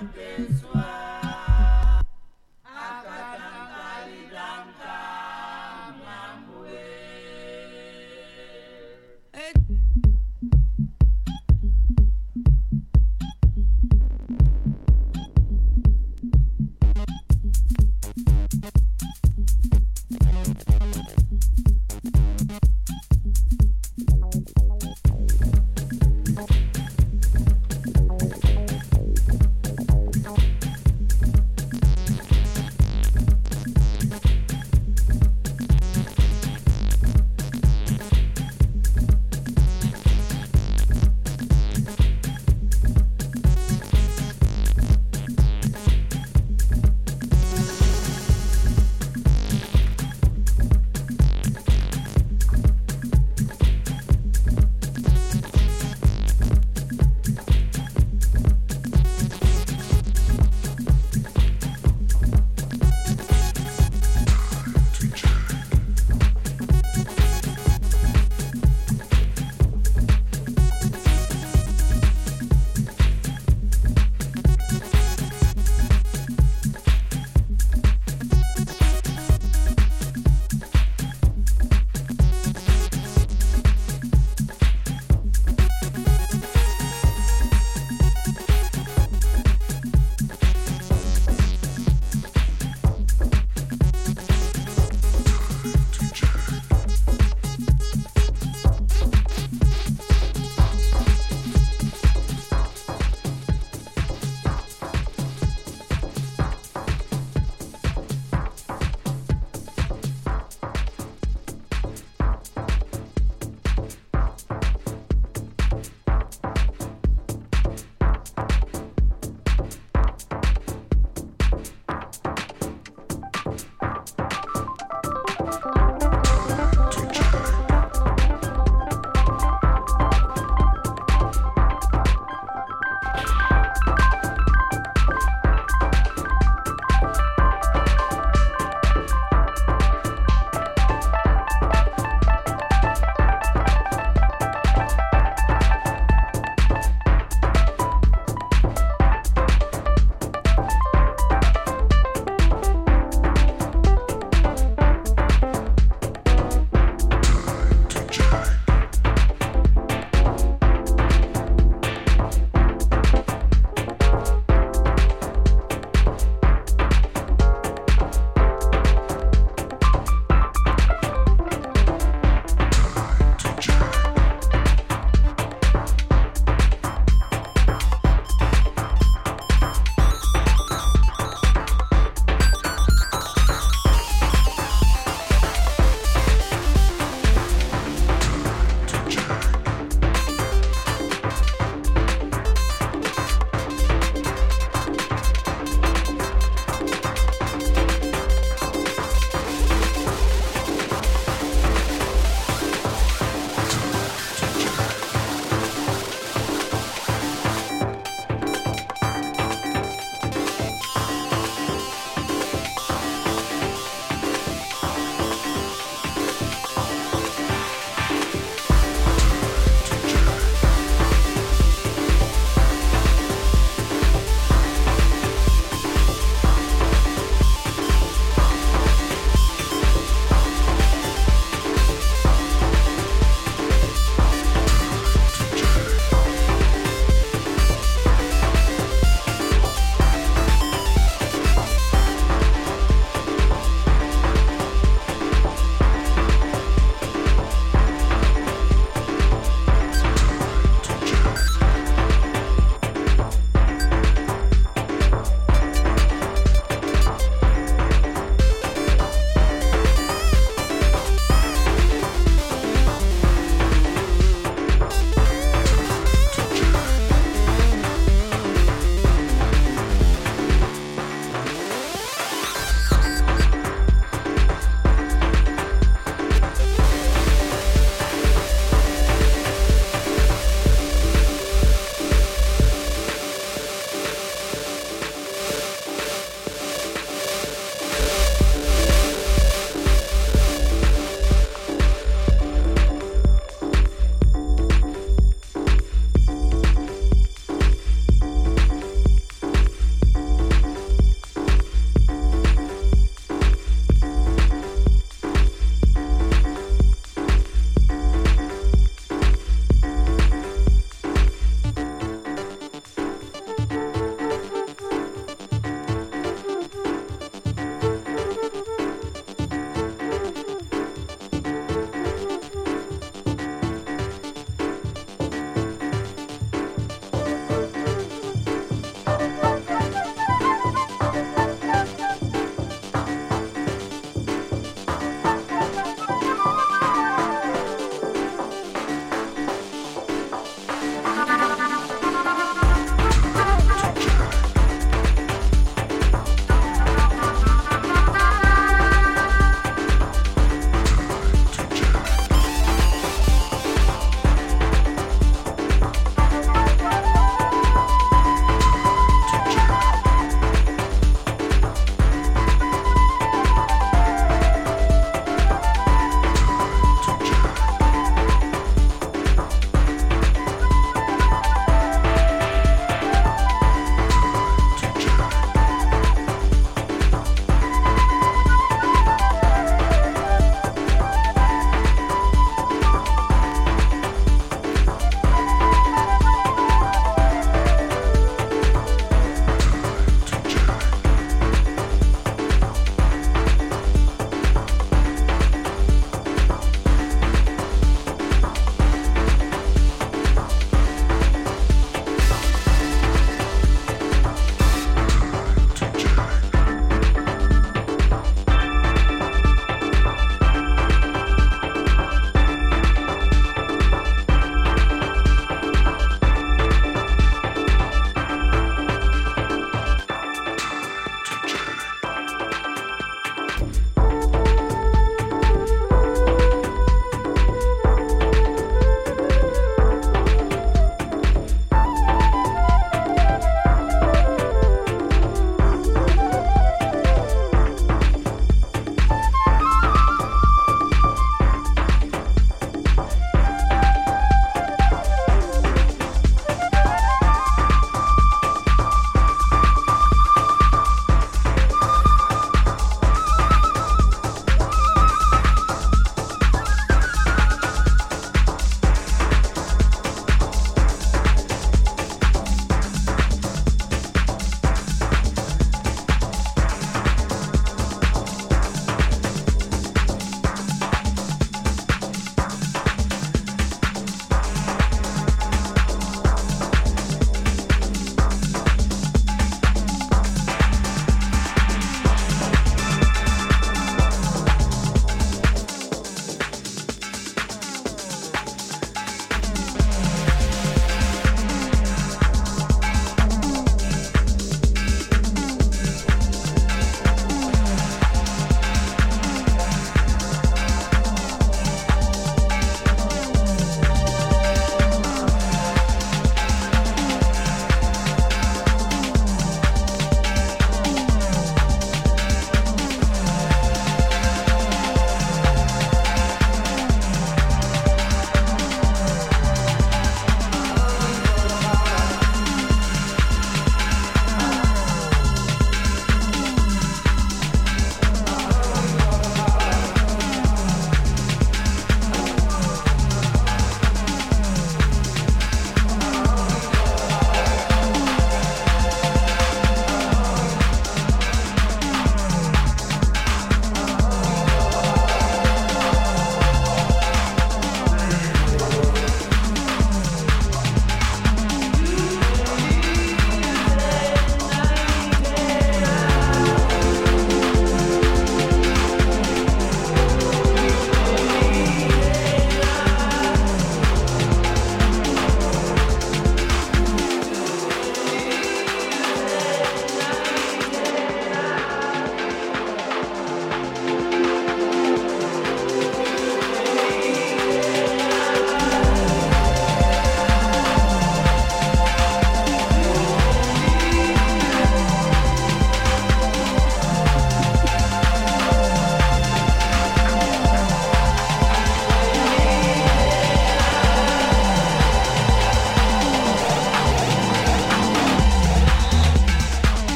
Abençoar.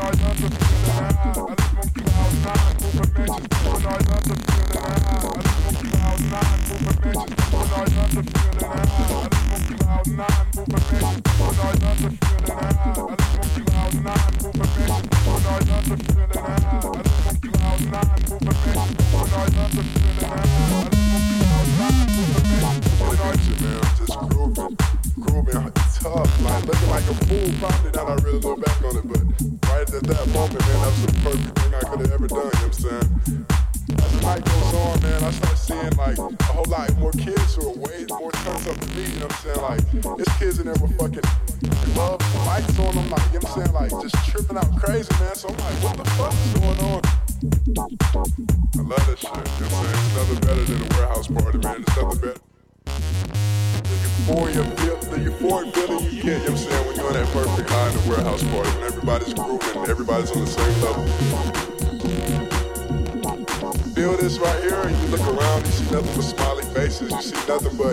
Tough, there's kids in there with fucking and lights on them, like, you know what I'm saying? Like, just tripping out crazy, man. So I'm like, what the fuck is going on? I love that shit, you know what I'm saying? It's nothing better than a warehouse party, man. It's nothing better. The euphoria, the euphoric feeling you get, you know what I'm saying, when you're in that perfect high in the warehouse party, when everybody's grooving, everybody's on the same level feel this right here and you look around, you see nothing but smiley faces, you see nothing but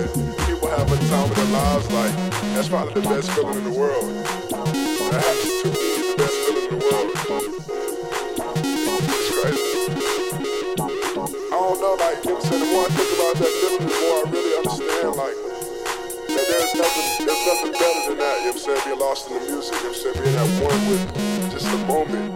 their lives, like, that's probably the best feeling in the world. That happens to me, the best feeling in the world. It's crazy. I don't know, like, you know what I'm the more I think about that feeling, the more I really understand, like, that there's nothing, there's nothing better than that, you know what I'm saying, being lost in the music, you know what I'm saying, being at one with just the moment,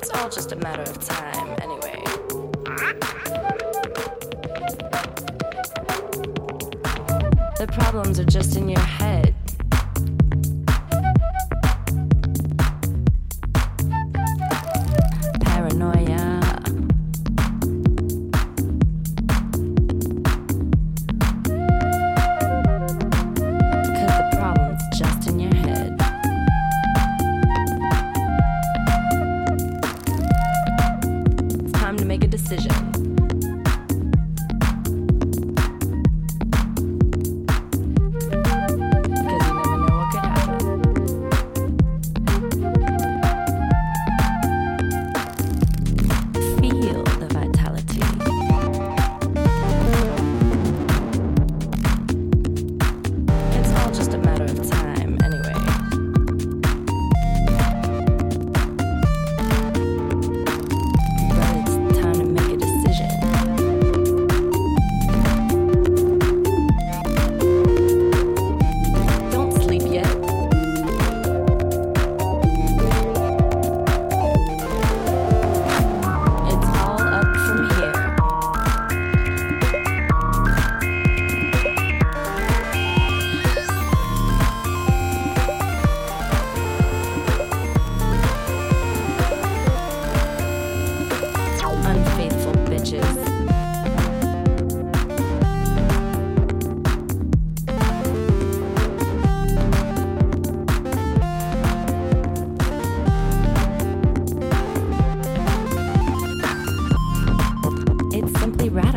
It's all just a matter of time, anyway. The problems are just in your head.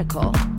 Medical.